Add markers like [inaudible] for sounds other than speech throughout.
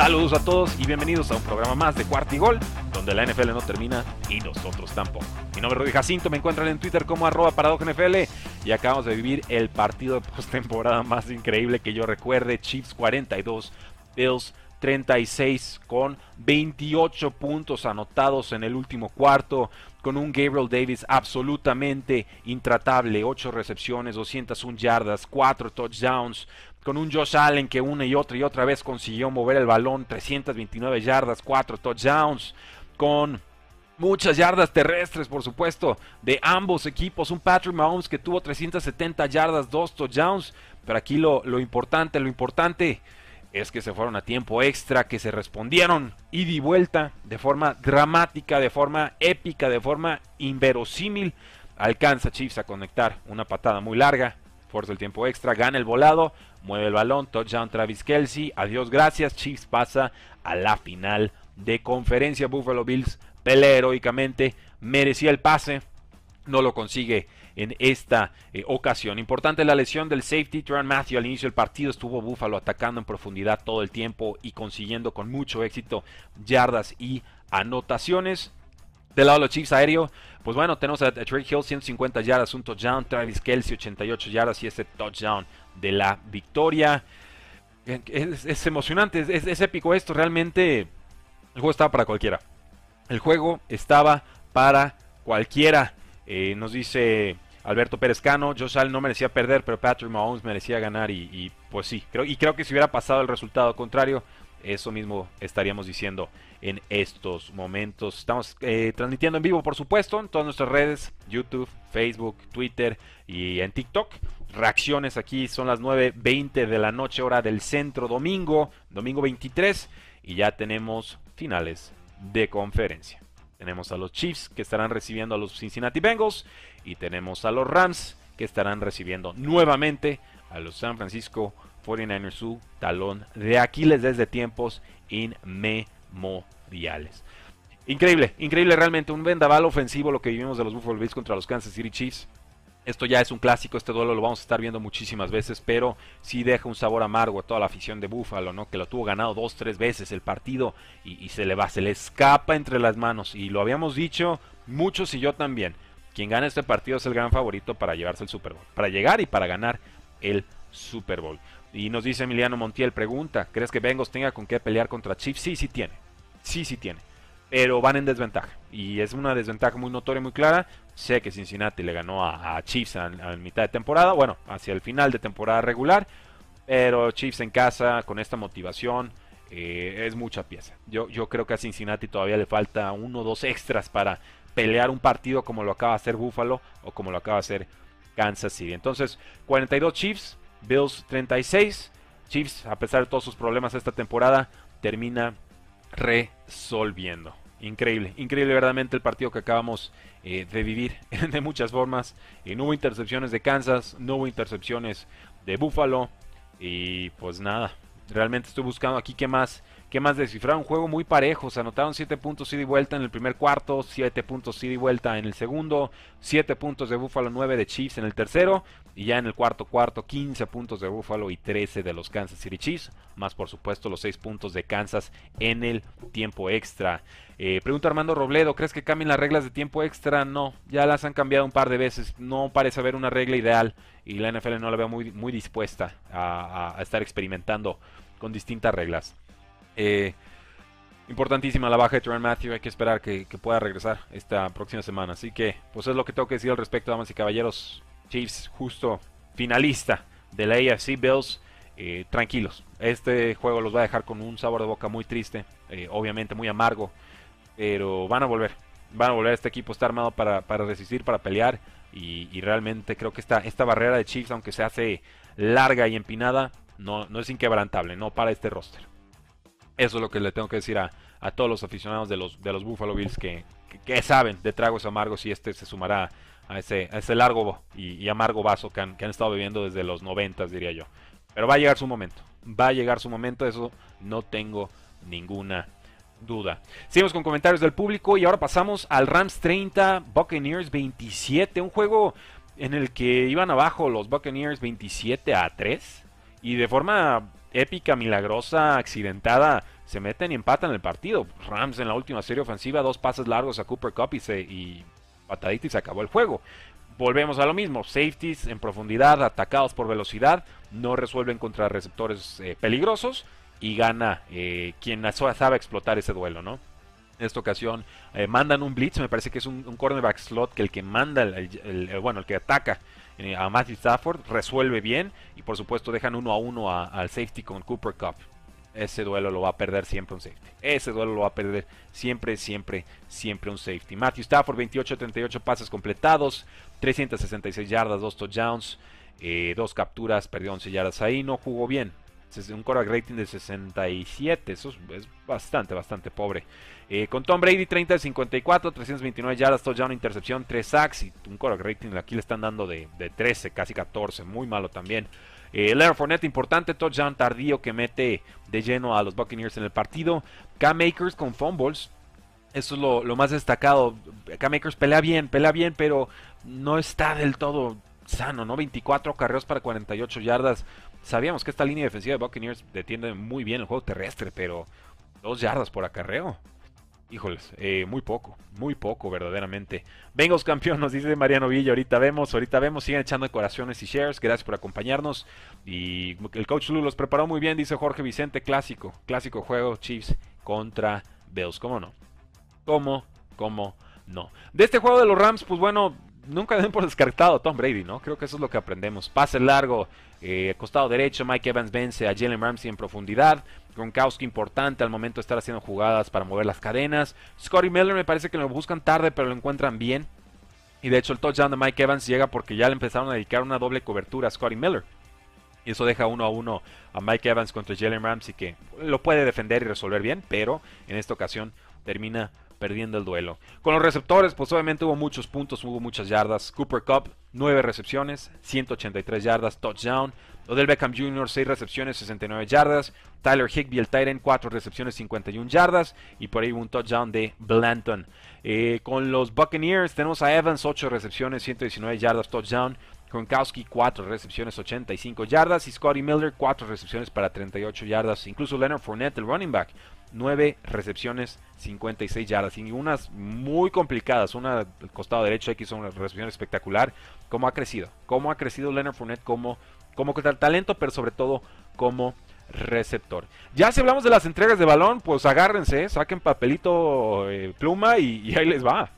Saludos a todos y bienvenidos a un programa más de Cuarto y Gol, donde la NFL no termina y nosotros tampoco. Mi nombre es Rudy Jacinto, me encuentran en Twitter como arroba NFL y acabamos de vivir el partido de postemporada más increíble que yo recuerde, Chiefs 42, Bills 36 con 28 puntos anotados en el último cuarto, con un Gabriel Davis absolutamente intratable, 8 recepciones, 201 yardas, 4 touchdowns, con un Josh Allen que una y otra y otra vez consiguió mover el balón, 329 yardas, 4 touchdowns, con muchas yardas terrestres, por supuesto, de ambos equipos. Un Patrick Mahomes que tuvo 370 yardas, 2 touchdowns. Pero aquí lo, lo importante, lo importante es que se fueron a tiempo extra, que se respondieron ida y vuelta de forma dramática, de forma épica, de forma inverosímil. Alcanza Chiefs a conectar una patada muy larga, fuerza el tiempo extra, gana el volado, mueve el balón, touchdown Travis Kelsey, adiós, gracias, Chiefs pasa a la final de conferencia, Buffalo Bills pelea heroicamente, merecía el pase, no lo consigue en esta eh, ocasión. Importante la lesión del safety Tran Matthew al inicio del partido. Estuvo Buffalo atacando en profundidad todo el tiempo y consiguiendo con mucho éxito yardas y anotaciones. Del lado de los Chiefs aéreo, pues bueno, tenemos a, Trey Hill 150 yardas, un touchdown, Travis Kelsey 88 yardas y ese touchdown de la victoria. Es, emocionante, es, épico esto, realmente el juego estaba para cualquiera. El juego estaba para cualquiera. Eh, nos dice Alberto Pérez Cano, Josh Allen no merecía perder, pero Patrick Mahomes merecía ganar y, y, pues sí, creo, y creo que si hubiera pasado el resultado contrario, eso mismo estaríamos diciendo en estos momentos. Estamos eh, transmitiendo en vivo, por supuesto, en todas nuestras redes, YouTube, Facebook, Twitter y en TikTok. Reacciones aquí son las 9.20 de la noche, hora del centro, domingo, domingo 23. Y ya tenemos finales de conferencia. Tenemos a los Chiefs que estarán recibiendo a los Cincinnati Bengals. Y tenemos a los Rams que estarán recibiendo nuevamente a los San Francisco 49ers su talón de Aquiles desde tiempos inmemoriales. Increíble, increíble realmente, un vendaval ofensivo lo que vivimos de los Buffalo Bills contra los Kansas City Chiefs. Esto ya es un clásico, este duelo lo vamos a estar viendo muchísimas veces, pero sí deja un sabor amargo a toda la afición de Buffalo, ¿no? Que lo tuvo ganado dos, tres veces el partido y, y se le va, se le escapa entre las manos. Y lo habíamos dicho muchos y yo también. Quien gana este partido es el gran favorito para llevarse el Super Bowl, para llegar y para ganar el Super Bowl. Y nos dice Emiliano Montiel, pregunta, ¿crees que Bengals tenga con qué pelear contra Chiefs? Sí, sí tiene. Sí, sí tiene. Pero van en desventaja. Y es una desventaja muy notoria, muy clara. Sé que Cincinnati le ganó a, Chiefs a, mitad de temporada. Bueno, hacia el final de temporada regular. Pero Chiefs en casa, con esta motivación, eh, es mucha pieza. Yo, yo creo que a Cincinnati todavía le falta uno o dos extras para pelear un partido como lo acaba de hacer Buffalo o como lo acaba de hacer Kansas City. Entonces, 42 Chiefs, Bills 36. Chiefs, a pesar de todos sus problemas esta temporada, termina resolviendo. Increíble, increíble verdaderamente el partido que acabamos eh, de vivir [laughs] de muchas formas. Y no hubo intercepciones de Kansas, no hubo intercepciones de Buffalo. Y pues nada, realmente estoy buscando aquí qué más ¿Qué más descifrar? Un juego muy parejo. Se anotaron 7 puntos ida y vuelta en el primer cuarto, 7 puntos ida y vuelta en el segundo, 7 puntos de Buffalo, 9 de Chiefs en el tercero. Y ya en el cuarto cuarto, 15 puntos de Buffalo y 13 de los Kansas City Chiefs. Más por supuesto los 6 puntos de Kansas en el tiempo extra. Eh, pregunta Armando Robledo, ¿crees que cambien las reglas de tiempo extra? No, ya las han cambiado un par de veces. No parece haber una regla ideal y la NFL no la veo muy, muy dispuesta a estar experimentando con distintas reglas. Eh, importantísima la baja de Trent Matthew. Hay que esperar que, pueda regresar esta próxima semana. Así que, pues es lo que tengo que decir al respecto, damas y caballeros. Chiefs, justo finalista de la AFC Bills. eh, tranquilos. Este juego los va a dejar con un sabor de boca muy triste, eh, obviamente muy amargo, pero van a volver. Van a volver. Este equipo está armado para, resistir, para pelear. Y, realmente creo que esta, esta barrera de Chiefs, aunque se hace larga y empinada, no, no es inquebrantable, no para este roster. Eso es lo que le tengo que decir a, todos los aficionados de los, de los Buffalo Bills que, que, saben de tragos amargos y este se sumará a ese, ese largo y, amargo vaso que han, que han, estado bebiendo desde los 90, diría yo. Pero va a llegar su momento. Va a llegar su momento, eso no tengo ninguna duda. Seguimos con comentarios del público y ahora pasamos al Rams 30, Buccaneers 27. Un juego en el que iban abajo los Buccaneers 27 a 3 y de forma épica, milagrosa, accidentada, se meten y empatan el partido. Rams en la última serie ofensiva, dos pases largos a Cooper Cup y, se, y patadita y se acabó el juego. Volvemos a lo mismo, safeties en profundidad, atacados por velocidad, no resuelven contra receptores eh, peligrosos y gana eh, quien sabe explotar ese duelo, ¿no? En esta ocasión eh, mandan un blitz, me parece que es un, cornerback slot que el que manda, el, bueno, el que ataca a Matthew Stafford resuelve bien y por supuesto dejan uno a uno al safety con Cooper Cup ese duelo lo va a perder siempre un safety. Ese duelo lo va a perder siempre, siempre, siempre un safety. Matthew Stafford, 28-38 pases completados, 366 yardas, 2 touchdowns, eh, dos capturas, perdió 11 yardas ahí, no jugó bien. Un quarterback rating de 67, eso es, bastante, bastante pobre. Eh, con Tom Brady, 30 de 54, 329 yardas, touchdown, intercepción, 3 sacks y un quarterback rating aquí le están dando de, de 13, casi 14, muy malo también. Eh, Leonard Fournette, importante touchdown tardío que mete de lleno a los Buccaneers en el partido. Cam Makers con fumbles. Eso es lo, más destacado. Cam Makers pelea bien, pelea bien, pero no está del todo sano, ¿no? 24 carreos para 48 yardas. Sabíamos que esta línea defensiva de Buccaneers detiene muy bien el juego terrestre, pero dos yardas por acarreo. Híjoles, eh, muy poco, muy poco verdaderamente. Bengals campeón, nos dice Mariano Villa, ahorita vemos, ahorita vemos, siguen echando decoraciones y shares, gracias por acompañarnos. Y el coach Lu los preparó muy bien, dice Jorge Vicente, clásico, clásico juego, Chiefs contra Bills, ¿cómo no? ¿Cómo? ¿Cómo no? De este juego de los Rams, pues bueno, nunca den por descartado a Tom Brady, ¿no? Creo que eso es lo que aprendemos. Pase largo, eh, costado derecho, Mike Evans vence a Jalen Ramsey en profundidad. Gronkowski importante al momento de estar haciendo jugadas para mover las cadenas. Scotty Miller me parece que lo buscan tarde, pero lo encuentran bien. Y de hecho el touchdown de Mike Evans llega porque ya le empezaron a dedicar una doble cobertura a Scotty Miller. Y eso deja uno a uno a Mike Evans contra Jalen Ramsey que lo puede defender y resolver bien, pero en esta ocasión termina perdiendo el duelo. Con los receptores, pues obviamente hubo muchos puntos, hubo muchas yardas. Cooper Cup, 9 recepciones, 183 yardas, touchdown. Odell Beckham Jr., 6 recepciones, 69 yardas. Tyler Higbee, el Titan, 4 recepciones, 51 yardas. Y por ahí un touchdown de Blanton. Eh, con los Buccaneers tenemos a Evans, 8 recepciones, 119 yardas, touchdown. Gronkowski 4 recepciones 85 yardas y Scotty Miller 4 recepciones para 38 yardas. Incluso Leonard Fournette, el running back, 9 recepciones 56 yardas y unas muy complicadas. Una del costado derecho X son una recepción espectacular. ¿Cómo ha crecido? ¿Cómo ha crecido Leonard Fournette como, como talento, pero sobre todo como receptor? Ya si hablamos de las entregas de balón, pues agárrense, saquen papelito, eh, pluma y, ahí les va.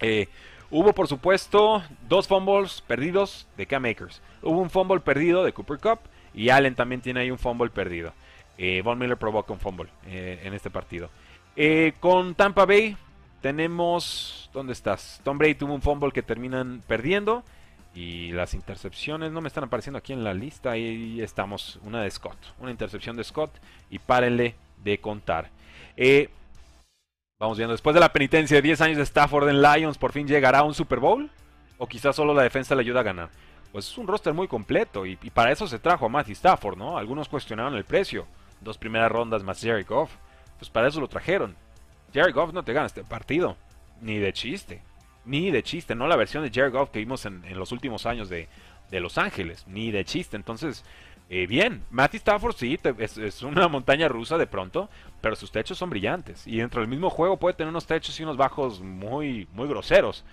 Eh, Hubo, por supuesto, dos fumbles perdidos de Cam Akers. Hubo un fumble perdido de Cooper Cup y Allen también tiene ahí un fumble perdido. Eh, Von Miller provoca un fumble eh, en este partido. Eh, con Tampa Bay tenemos... ¿Dónde estás? Tom Brady tuvo un fumble que terminan perdiendo. Y las intercepciones no me están apareciendo aquí en la lista. Ahí estamos. Una de Scott. Una intercepción de Scott. Y párenle de contar. Eh, Vamos viendo, después de la penitencia de 10 años de Stafford en Lions, ¿por fin llegará a un Super Bowl? ¿O quizás solo la defensa le ayuda a ganar? Pues es un roster muy completo y, para eso se trajo a Matthew Stafford, ¿no? Algunos cuestionaron el precio. Dos primeras rondas más Jerry Goff. Pues para eso lo trajeron. Jerry Goff no te gana este partido. Ni de chiste. Ni de chiste. No la versión de Jerry Goff que vimos en, los últimos años de, de Los Ángeles. Ni de chiste. Entonces, eh, bien, Matty Stafford sí, es, una montaña rusa de pronto, pero sus techos son brillantes. Y dentro del mismo juego puede tener unos techos y unos bajos muy, muy groseros.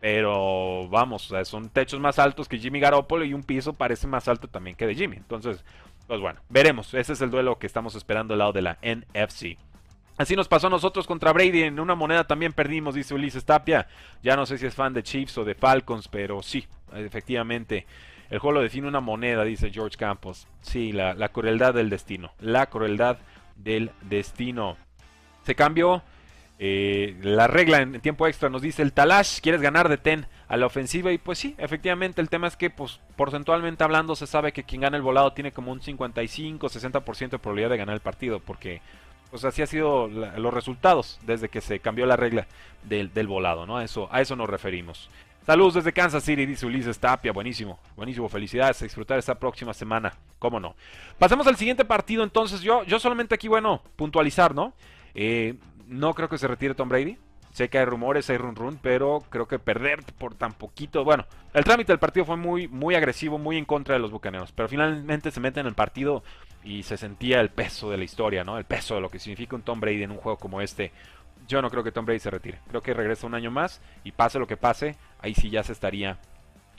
Pero vamos, son techos más altos que Jimmy Garoppolo y un piso parece más alto también que de Jimmy. Entonces, pues bueno, veremos. Ese es el duelo que estamos esperando al lado de la NFC. Así nos pasó a nosotros contra Brady. En una moneda también perdimos, dice Ulises Tapia. Ya no sé si es fan de Chiefs o de Falcons, pero sí, efectivamente. El juego lo define una moneda, dice George Campos. Sí, la, la crueldad del destino. La crueldad del destino. Se cambió eh, la regla en tiempo extra nos dice el Talash, quieres ganar de ten a la ofensiva y pues sí, efectivamente el tema es que pues porcentualmente hablando se sabe que quien gana el volado tiene como un 55-60% de probabilidad de ganar el partido porque pues así ha sido los resultados desde que se cambió la regla del, volado, ¿no? A eso, a eso nos referimos. Saludos desde Kansas City, dice Ulises Tapia. Buenísimo, buenísimo. Felicidades a disfrutar esta próxima semana. ¿Cómo no? Pasemos al siguiente partido. Entonces, yo, yo solamente aquí, bueno, puntualizar, ¿no? Eh, no creo que se retire Tom Brady. Sé que hay rumores, hay run run, pero creo que perder por tan poquito. Bueno, el trámite del partido fue muy, muy agresivo, muy en contra de los bucaneros. Pero finalmente se mete en el partido y se sentía el peso de la historia, ¿no? El peso de lo que significa un Tom Brady en un juego como este. Yo no creo que Tom Brady se retire. Creo que regresa un año más y pase lo que pase, ahí sí ya se estaría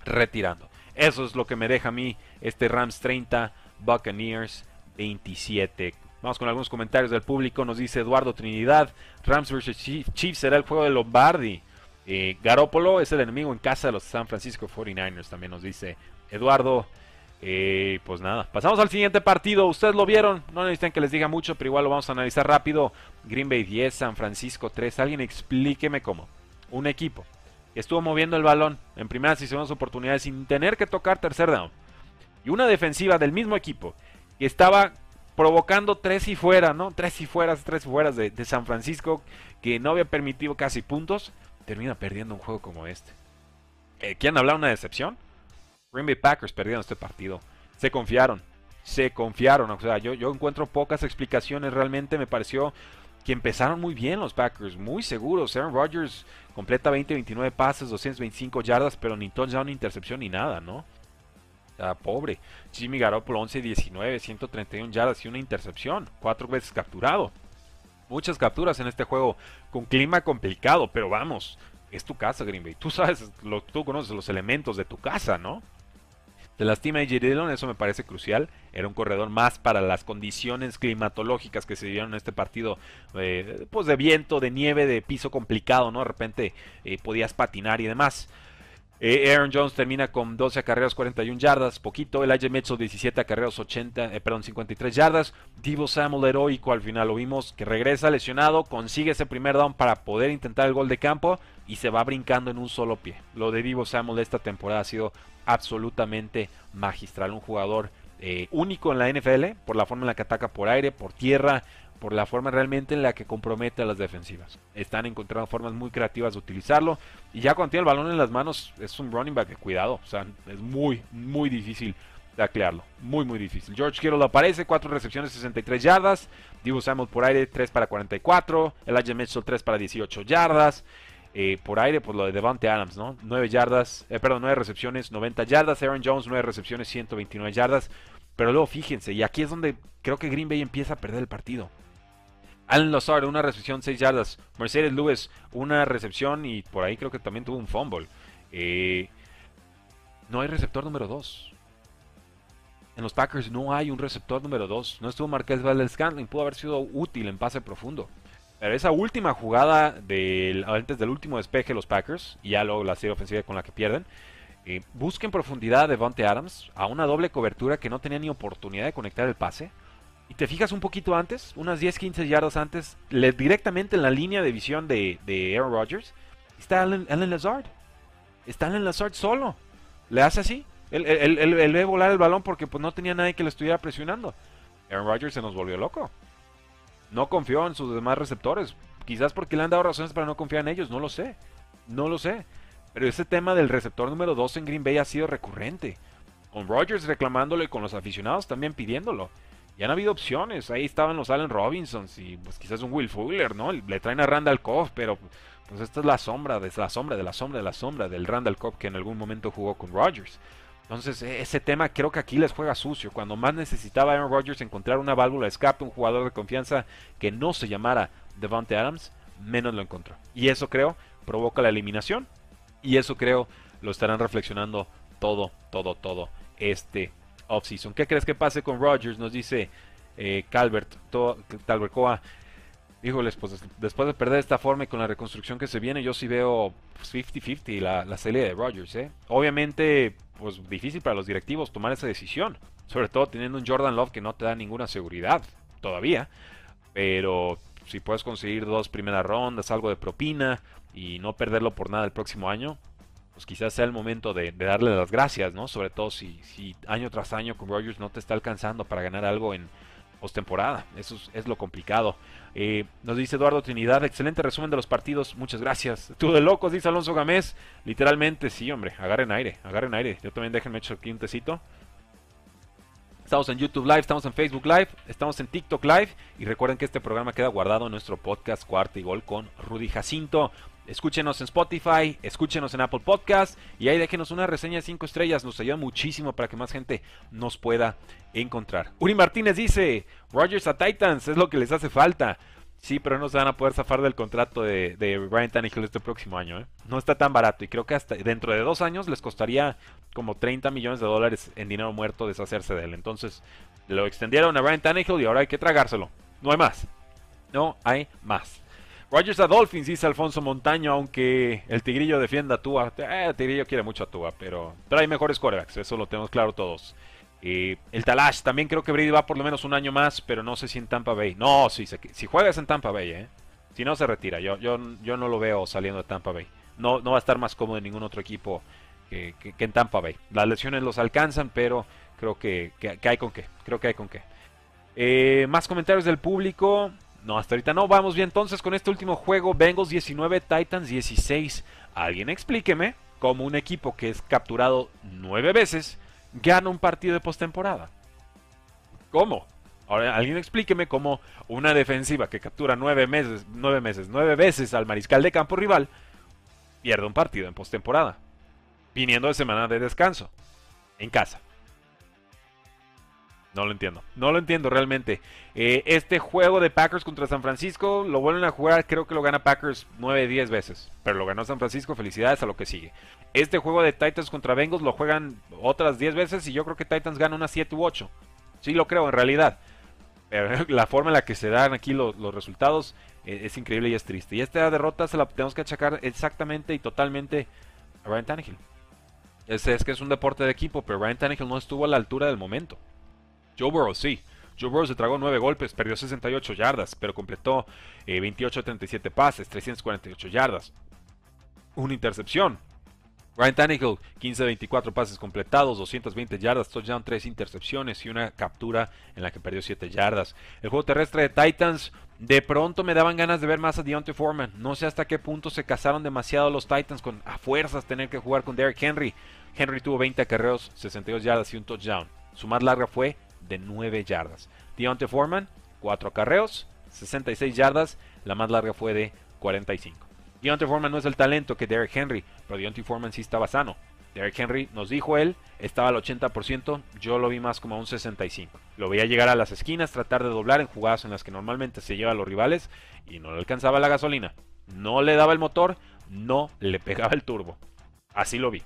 retirando. Eso es lo que me deja a mí este Rams 30, Buccaneers 27. Vamos con algunos comentarios del público. Nos dice Eduardo Trinidad. Rams vs Chiefs será el juego de Lombardi. Eh, Garópolo es el enemigo en casa de los San Francisco 49ers. También nos dice Eduardo. Eh, pues nada, pasamos al siguiente partido. Ustedes lo vieron, no necesitan que les diga mucho, pero igual lo vamos a analizar rápido. Green Bay 10, San Francisco 3. Alguien explíqueme cómo. Un equipo estuvo moviendo el balón en primeras y segundas oportunidades sin tener que tocar tercer down. Y una defensiva del mismo equipo que estaba provocando tres y fuera, ¿no? Tres y fueras, tres y fueras de, San Francisco, que no había permitido casi puntos, termina perdiendo un juego como este. Eh, ¿Quieren hablar una decepción? Green Bay Packers perdieron este partido. Se confiaron, se confiaron. O sea, yo, yo encuentro pocas explicaciones. Realmente me pareció que empezaron muy bien los Packers, muy seguros. Aaron Rodgers completa 20-29 pases, 225 yardas, pero ni touchdown, ni intercepción, ni nada, ¿no? Pobre. Jimmy Garoppolo 11-19, 131 yardas y una intercepción. Cuatro veces capturado. Muchas capturas en este juego con clima complicado, pero vamos, es tu casa, Green Bay. Tú sabes, lo, tú conoces los elementos de tu casa, ¿no? Te lastima AJ Dillon, eso me parece crucial. Era un corredor más para las condiciones climatológicas que se dieron en este partido. Eh, pues de viento, de nieve, de piso complicado, ¿no? De repente eh, podías patinar y demás. Eh, Aaron Jones termina con 12 acarreos, 41 yardas, poquito. Elijah Mitchell 17 acarreos, 80, eh, perdón, 53 yardas. Divo Samuel heroico al final lo vimos que regresa lesionado, consigue ese primer down para poder intentar el gol de campo y se va brincando en un solo pie. Lo de Divo Samuel esta temporada ha sido absolutamente magistral, un jugador eh, único en la NFL por la forma en la que ataca por aire, por tierra, por la forma realmente en la que compromete a las defensivas. Están encontrando formas muy creativas de utilizarlo. Y ya cuando tiene el balón en las manos, es un running back de cuidado. O sea, es muy, muy difícil taclearlo. Muy, muy difícil. George Kittle aparece, 4 recepciones, 63 yardas. Divo Samuel por aire, 3 para 44. Elijah Mitchell, 3 para 18 yardas. Eh, por aire, pues lo de Devante Adams, ¿no? 9 yardas, eh, perdón, 9 recepciones, 90 yardas. Aaron Jones, 9 recepciones, 129 yardas. Pero luego fíjense, y aquí es donde creo que Green Bay empieza a perder el partido. Alan Lazard, una recepción 6 yardas. Mercedes Lewis, una recepción y por ahí creo que también tuvo un fumble. Eh, no hay receptor número 2. En los Packers no hay un receptor número 2. No estuvo Marqués Valdez Scantling. Pudo haber sido útil en pase profundo. Pero esa última jugada antes del último despeje de los Packers, y ya luego la serie ofensiva con la que pierden, eh, busquen profundidad de Vontae Adams a una doble cobertura que no tenía ni oportunidad de conectar el pase y te fijas un poquito antes, unas 10-15 yardas antes, directamente en la línea de visión de, Aaron Rodgers, está Allen, Lazard. Está Allen Lazard solo. Le hace así. Él, él, ve volar el balón porque pues, no tenía nadie que le estuviera presionando. Aaron Rodgers se nos volvió loco. No confió en sus demás receptores. Quizás porque le han dado razones para no confiar en ellos. No lo sé. No lo sé. Pero ese tema del receptor número 2 en Green Bay ha sido recurrente. Con Rodgers reclamándolo y con los aficionados también pidiéndolo. Y han habido opciones. Ahí estaban los Allen Robinsons y pues quizás un Will Fuller, ¿no? Le traen a Randall Cobb, pero pues esta es la sombra, de la sombra, de la sombra, de la sombra del Randall Cobb que en algún momento jugó con Rodgers. Entonces e, ese tema creo que aquí les juega sucio. Cuando más necesitaba Aaron Rodgers encontrar una válvula de escape, un jugador de confianza que no se llamara Devante Adams, menos lo encontró. Y eso creo provoca la eliminación. Y eso creo lo estarán reflexionando todo, todo, todo este offseason. ¿Qué crees que pase con Rodgers? Nos dice eh, Calvert, Talbert Coa. Híjoles, pues después de perder esta forma y con la reconstrucción que se viene, yo sí veo 50-50 la, la salida de Rodgers. ¿eh? Obviamente pues difícil para los directivos tomar esa decisión. Sobre todo teniendo un Jordan Love que no te da ninguna seguridad todavía. Pero si puedes conseguir dos primeras rondas, algo de propina y no perderlo por nada el próximo año, pues quizás sea el momento de, darle las gracias, ¿no? Sobre todo si, año tras año con Rogers no te está alcanzando para ganar algo en postemporada. Eso es, lo complicado. Eh, nos dice Eduardo Trinidad, excelente resumen de los partidos, muchas gracias. Tú de locos, dice Alonso Gamés. Literalmente, sí, hombre, agarren aire, agarren aire. Yo también déjenme echar aquí un tecito. Estamos en YouTube Live, estamos en Facebook Live, estamos en TikTok Live y recuerden que este programa queda guardado en nuestro podcast Cuarta y Gol con Rudy Jacinto. Escúchenos en Spotify, escúchenos en Apple Podcast y ahí déjenos una reseña de 5 estrellas. Nos ayuda muchísimo para que más gente nos pueda encontrar. Uri Martínez dice: Rogers a Titans es lo que les hace falta. Sí, pero no se van a poder zafar del contrato de, de Brian Tannehill este próximo año. ¿eh? No está tan barato y creo que hasta dentro de dos años les costaría como 30 millones de dólares en dinero muerto deshacerse de él. Entonces lo extendieron a Brian Tannehill y ahora hay que tragárselo. No hay más. No hay más. Rogers a Dolphins, dice Alfonso Montaño, aunque el Tigrillo defienda a Tua. Eh, el Tigrillo quiere mucho a Tua, pero, pero hay mejores quarterbacks, eso lo tenemos claro todos. Eh, el Talash, también creo que Brady va por lo menos un año más, pero no sé si en Tampa Bay. No, sí, si juegas en Tampa Bay, eh. Si no se retira, yo, yo, yo no lo veo saliendo de Tampa Bay. No, no va a estar más cómodo en ningún otro equipo que, en Tampa Bay. Las lesiones los alcanzan, pero creo que, hay con qué. Creo que hay con qué. Eh, más comentarios del público. No, hasta ahorita no. Vamos bien entonces con este último juego. Bengals 19, Titans 16. Alguien explíqueme cómo un equipo que es capturado nueve veces gana un partido de postemporada. ¿Cómo? Ahora alguien explíqueme cómo una defensiva que captura nueve meses, nueve meses, nueve veces al mariscal de campo rival pierde un partido en postemporada. Viniendo de semana de descanso. En casa. No lo entiendo. No lo entiendo realmente. Eh, este juego de Packers contra San Francisco lo vuelven a jugar. Creo que lo gana Packers 9, 10 veces. Pero lo ganó San Francisco. Felicidades a lo que sigue. Este juego de Titans contra Bengals lo juegan otras 10 veces. Y yo creo que Titans gana unas 7 u 8. Sí lo creo en realidad. Pero [laughs] la forma en la que se dan aquí los, resultados eh, es increíble y es triste. Y esta derrota se la tenemos que achacar exactamente y totalmente a Ryan Tannehill. Es, es que es un deporte de equipo, pero Ryan Tannehill no estuvo a la altura del momento. Joe Burrow sí. Joe Burrow se tragó 9 golpes, perdió 68 yardas, pero completó 28-37 eh, pases, 348 yardas. Una intercepción. Ryan Tannehill, 15-24 pases completados, 220 yardas, touchdown, 3 intercepciones y una captura en la que perdió 7 yardas. El juego terrestre de Titans, de pronto me daban ganas de ver más a Deontay Foreman. No sé hasta qué punto se casaron demasiado los Titans con a fuerzas tener que jugar con Derrick Henry. Henry tuvo 20 acarreos, 62 yardas y un touchdown. Su más larga fue de 9 yardas. Deontay Foreman, 4 acarreos, 66 yardas, la más larga fue de 45. Deontay Foreman no es el talento que Derrick Henry, pero Deontay Foreman sí estaba sano. Derrick Henry nos dijo él, estaba al 80%, yo lo vi más como a un 65%. Lo veía llegar a las esquinas, tratar de doblar en jugadas en las que normalmente se lleva a los rivales y no le alcanzaba la gasolina. No le daba el motor, no le pegaba el turbo. Así lo vi.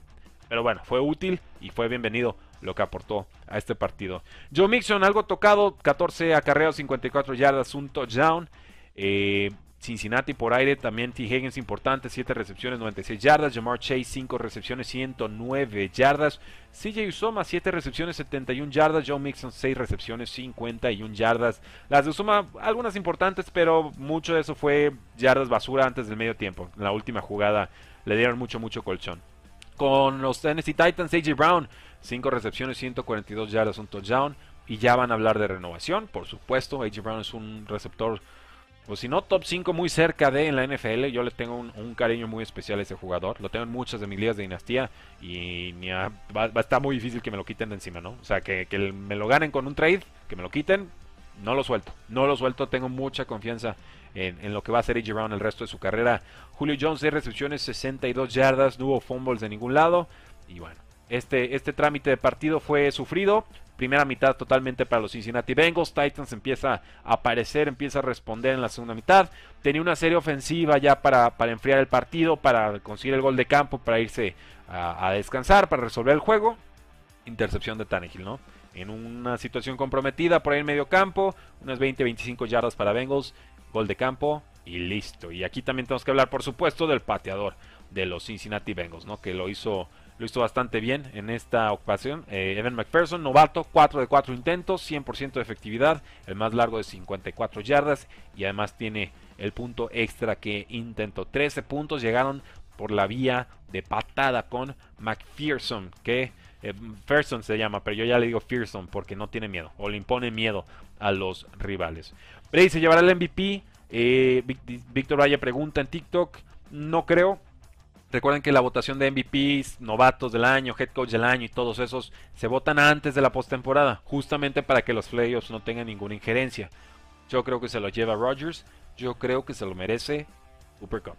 Pero bueno, fue útil y fue bienvenido lo que aportó a este partido. Joe Mixon, algo tocado, 14 acarreos, 54 yardas, un touchdown. Eh, Cincinnati por aire, también T. Higgins importante, 7 recepciones, 96 yardas. Jamar Chase, 5 recepciones, 109 yardas. CJ Usoma, 7 recepciones, 71 yardas. Joe Mixon, 6 recepciones, 51 yardas. Las de Usoma, algunas importantes, pero mucho de eso fue yardas basura antes del medio tiempo. En la última jugada le dieron mucho, mucho colchón. Con los Tennessee Titans, AJ Brown, 5 recepciones, 142 yardas, un touchdown. Y ya van a hablar de renovación, por supuesto. AJ Brown es un receptor, pues si no top 5, muy cerca de en la NFL. Yo le tengo un, cariño muy especial a ese jugador. Lo tengo en muchas de mis ligas de dinastía. Y va, a estar muy difícil que me lo quiten de encima, ¿no? O sea, que, que me lo ganen con un trade, que me lo quiten, no lo suelto. No lo suelto, tengo mucha confianza en, lo que va a hacer AJ Brown el resto de su carrera. Julio Jones, 6 recepciones, 62 yardas, no hubo fumbles de ningún lado. Y bueno, este, este trámite de partido fue sufrido. Primera mitad totalmente para los Cincinnati Bengals. Titans empieza a aparecer, empieza a responder en la segunda mitad. Tenía una serie ofensiva ya para, para enfriar el partido, para conseguir el gol de campo, para irse a, descansar, para resolver el juego. Intercepción de Tannehill, ¿no? En una situación comprometida por ahí en medio campo, unas 20-25 yardas para Bengals, gol de campo y listo. Y aquí también tenemos que hablar, por supuesto, del pateador de los Cincinnati Bengals, ¿no? Que lo hizo lo hizo bastante bien en esta ocasión. Eh, Evan McPherson, novato, 4 de 4 intentos, 100% de efectividad, el más largo de 54 yardas y además tiene el punto extra que intentó. 13 puntos llegaron por la vía de patada con McPherson, que eh, se llama, pero yo ya le digo Fearson porque no tiene miedo o le impone miedo a los rivales. Brady se llevará el MVP. Eh, Víctor Valle pregunta en TikTok. No creo. Recuerden que la votación de MVPs, novatos del año, head coach del año y todos esos se votan antes de la postemporada, justamente para que los playoffs no tengan ninguna injerencia. Yo creo que se lo lleva Rodgers, yo creo que se lo merece Cooper Cup.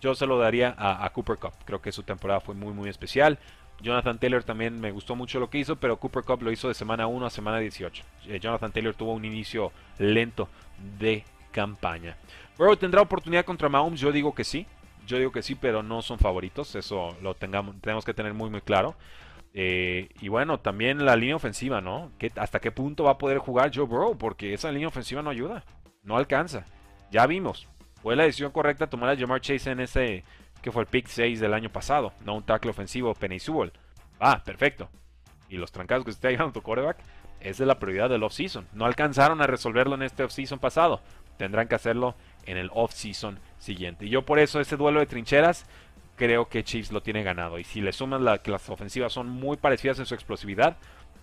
Yo se lo daría a, Cooper Cup. Creo que su temporada fue muy muy especial. Jonathan Taylor también me gustó mucho lo que hizo, pero Cooper Cup lo hizo de semana 1 a semana 18. Eh, Jonathan Taylor tuvo un inicio lento de campaña. Burrow tendrá oportunidad contra Mahomes, yo digo que sí. Yo digo que sí, pero no son favoritos. Eso lo tengamos, tenemos que tener muy, muy claro. Eh, y bueno, también la línea ofensiva, ¿no? ¿Hasta qué punto va a poder jugar Joe Burrow? Porque esa línea ofensiva no ayuda. No alcanza. Ya vimos. Fue la decisión correcta tomar a Jamar Chase en ese que fue el pick 6 del año pasado. No un tackle ofensivo, Penny Sewell. Ah, perfecto. Y los trancados que se está llevando tu coreback, esa es la prioridad del off-season. No alcanzaron a resolverlo en este off-season pasado. Tendrán que hacerlo en el off-season siguiente. Y yo por eso ese duelo de trincheras creo que Chiefs lo tiene ganado. Y si le suman la, que las ofensivas son muy parecidas en su explosividad,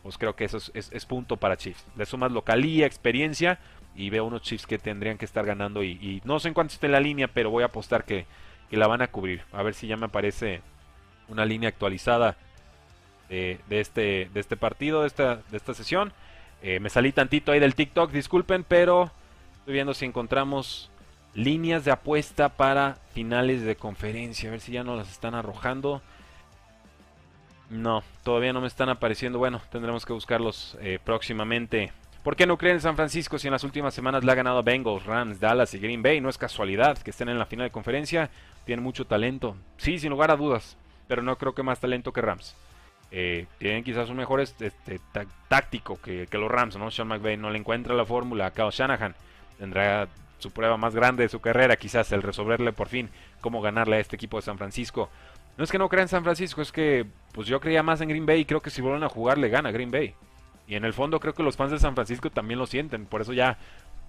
pues creo que eso es, punto para Chiefs. Le sumas localía, experiencia y veo unos Chiefs que tendrían que estar ganando. Y, no sé en cuánto esté la línea, pero voy a apostar que, la van a cubrir. A ver si ya me aparece una línea actualizada de, este, de este partido, de esta, de esta sesión. Eh, me salí tantito ahí del TikTok, disculpen, pero estoy viendo si encontramos líneas de apuesta para finales de conferencia. A ver si ya no las están arrojando. No, todavía no me están apareciendo. Bueno, tendremos que buscarlos eh, próximamente. ¿Por qué no creen en San Francisco si en las últimas semanas le ha ganado Bengals, Rams, Dallas y Green Bay? No es casualidad que estén en la final de conferencia. Tienen mucho talento. Sí, sin lugar a dudas. Pero no creo que más talento que Rams. Eh, tienen quizás un mejor este, táctico que, los Rams, ¿no? Sean McVay no le encuentra la fórmula a Kyle Shanahan. Tendrá su prueba más grande de su carrera, quizás el resolverle por fin cómo ganarle a este equipo de San Francisco. No es que no crea en San Francisco, es que pues yo creía más en Green Bay y creo que si vuelven a jugar le gana Green Bay. Y en el fondo creo que los fans de San Francisco también lo sienten, por eso ya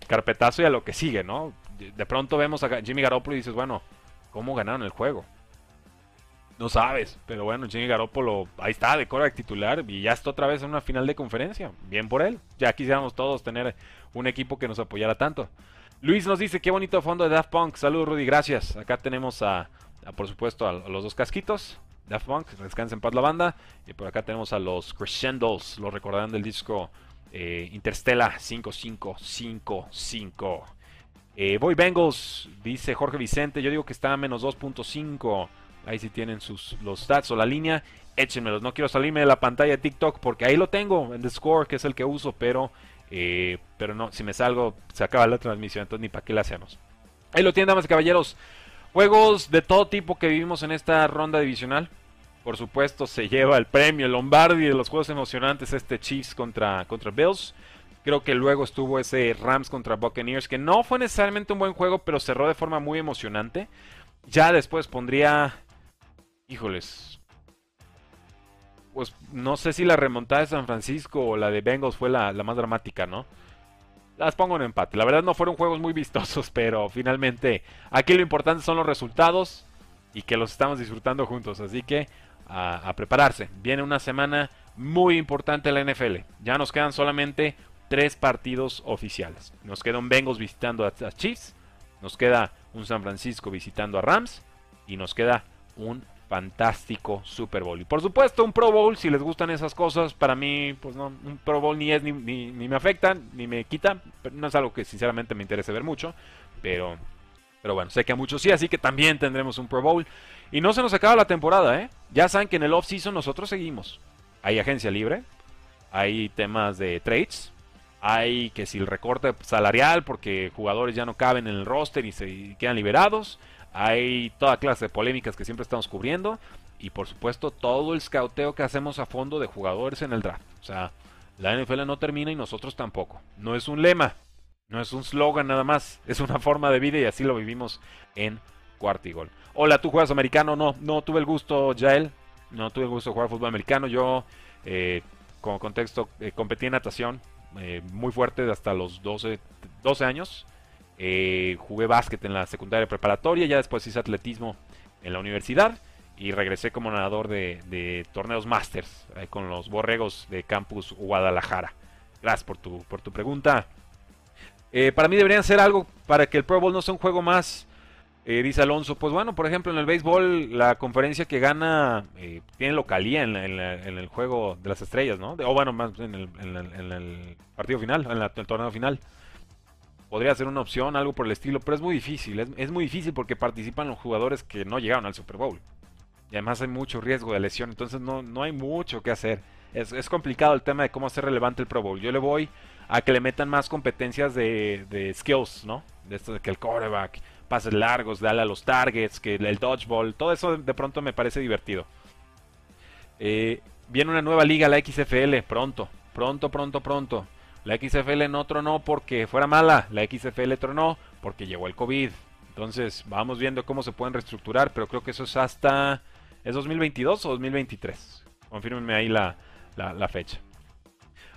carpetazo y a lo que sigue, ¿no? De pronto vemos a Jimmy Garoppolo y dices, bueno, ¿cómo ganaron el juego? No sabes, pero bueno, Jimmy Garoppolo ahí está, de coreback titular y ya está otra vez en una final de conferencia. Bien por él. Ya quisiéramos todos tener un equipo que nos apoyara tanto. Luis nos dice, qué bonito fondo de Daft Punk. Saludos, Rudy, gracias. Acá tenemos a, por supuesto, a, los dos casquitos. Daft Punk, descansen en paz la banda. Y por acá tenemos a los Crescendos, lo recordarán del disco eh, Interstellar 5555. Eh, Voy Bengals, dice Jorge Vicente. Yo digo que está a menos 2.5. Ahí sí tienen sus, los stats o la línea. Échenmelos. No quiero salirme de la pantalla de TikTok porque ahí lo tengo en The Score, que es el que uso, pero eh, pero no, si me salgo, se acaba la transmisión, entonces ni para qué la hacemos. Ahí lo tienen, damas y caballeros. Juegos de todo tipo que vivimos en esta ronda divisional. Por supuesto, se lleva el premio Lombardi de los juegos emocionantes este Chiefs contra, contra Bills. Creo que luego estuvo ese Rams contra Buccaneers, que no fue necesariamente un buen juego, pero cerró de forma muy emocionante. Ya después pondría... Híjoles, pues no sé si la remontada de San Francisco o la de Bengals fue la, más dramática, ¿no? Las pongo en empate. La verdad no fueron juegos muy vistosos, [laughs] pero finalmente aquí lo importante son los resultados y que los estamos disfrutando juntos. Así que a, prepararse. Viene una semana muy importante en la NFL. Ya nos quedan solamente tres partidos oficiales. Nos queda un Bengals visitando a Chiefs, nos queda un San Francisco visitando a Rams y nos queda un fantástico Super Bowl. Y por supuesto, un Pro Bowl, si les gustan esas cosas, para mí, pues no, un Pro Bowl ni es, ni, ni, me afecta, ni me quita. No es algo que sinceramente me interese ver mucho, pero, pero bueno, sé que a muchos sí, así que también tendremos un Pro Bowl. Y no se nos acaba la temporada, ¿eh? Ya saben que en el off-season nosotros seguimos. Hay agencia libre, hay temas de trades, hay que si el recorte salarial porque jugadores ya no caben en el roster y se quedan liberados hay toda clase de polémicas que siempre estamos cubriendo. Y por supuesto, todo el scouteo que hacemos a fondo de jugadores en el draft. O sea, la NFL no termina y nosotros tampoco. No es un lema, no es un slogan nada más. Es una forma de vida y así lo vivimos en Cuartigol. Hola, ¿tú juegas americano? No, no tuve el gusto, Jael. No tuve gusto de jugar fútbol americano. Yo, eh, como contexto, eh, competí en natación eh, muy fuerte hasta los 12, 12 años. Jugué básquet en la secundaria preparatoria. Ya después hice atletismo en la universidad. Y regresé como nadador de, torneos Masters con los borregos de Campus Guadalajara. Gracias por tu, por tu pregunta. para mí deberían ser algo para que el Pro Bowl no sea un juego más eh, dice Alonso, pues bueno, por ejemplo, en el béisbol, la conferencia que gana eh, tiene localía en, el juego de las estrellas, ¿no? o bueno, más en el, partido final, en el torneo final. Podría ser una opción, algo por el estilo, pero es muy difícil. Es, muy difícil porque participan los jugadores que no llegaron al Super Bowl. Y además hay mucho riesgo de lesión, entonces no, no hay mucho que hacer. Es, es complicado el tema de cómo hacer relevante el Pro Bowl. Yo le voy a que le metan más competencias de, skills, ¿no? De esto de que el quarterback pases largos, dale a los targets, que el dodgeball, todo eso de pronto me parece divertido. Eh, viene una nueva liga, la XFL, pronto, pronto, pronto, pronto. La XFL no tronó porque fuera mala, la XFL tronó porque llegó el COVID. Entonces, vamos viendo cómo se pueden reestructurar, pero creo que eso es hasta... ¿Es 2022 o 2023? Confírmenme ahí la, la fecha.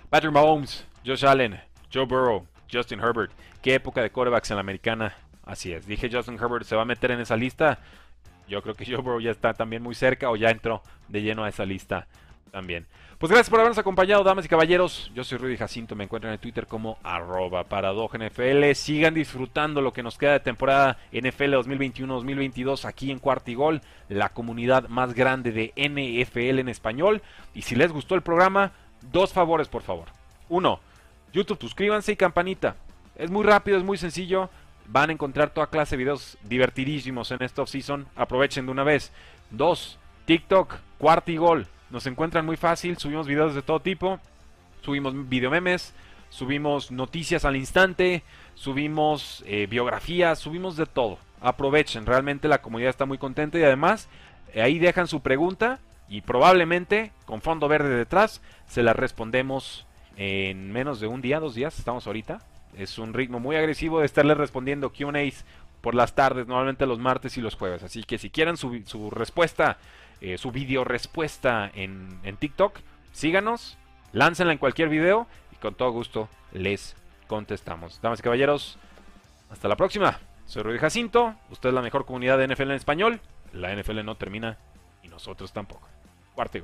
Patrick Mahomes, Josh Allen, Joe Burrow, Justin Herbert. ¿Qué época de quarterbacks en la americana? Así es. Dije Justin Herbert se va a meter en esa lista. Yo creo que [laughs] Joe Burrow ya está también muy cerca o ya entró de lleno a esa lista también. Pues gracias por habernos acompañado, damas y caballeros. Yo soy Rudy Jacinto, me encuentran en Twitter como arroba NFL. Sigan disfrutando lo que nos queda de temporada NFL 2021-2022 aquí en Cuartigol, la comunidad más grande de NFL en español. Y si les gustó el programa, dos favores por favor. Uno, YouTube, suscríbanse y campanita. Es muy rápido, es muy sencillo. Van a encontrar toda clase de videos divertidísimos en esta off-season. Aprovechen de una vez. Dos, TikTok, cuarto y gol. Nos encuentran muy fácil. Subimos videos de todo tipo. Subimos videomemes. Subimos noticias al instante. Subimos eh, biografías. Subimos de todo. Aprovechen. Realmente la comunidad está muy contenta. Y además, eh, ahí dejan su pregunta. Y probablemente, con fondo verde detrás, se la respondemos en menos de un día, dos días. Estamos ahorita es un ritmo muy agresivo de estarle respondiendo QAs por las tardes, normalmente los martes y los jueves. Así que si quieren su respuesta, eh, su video respuesta en, en TikTok, síganos, láncenla en cualquier video y con todo gusto les contestamos. Damas y caballeros, hasta la próxima. Soy Rudy Jacinto, usted es la mejor comunidad de NFL en español. La NFL no termina y nosotros tampoco. Cuarto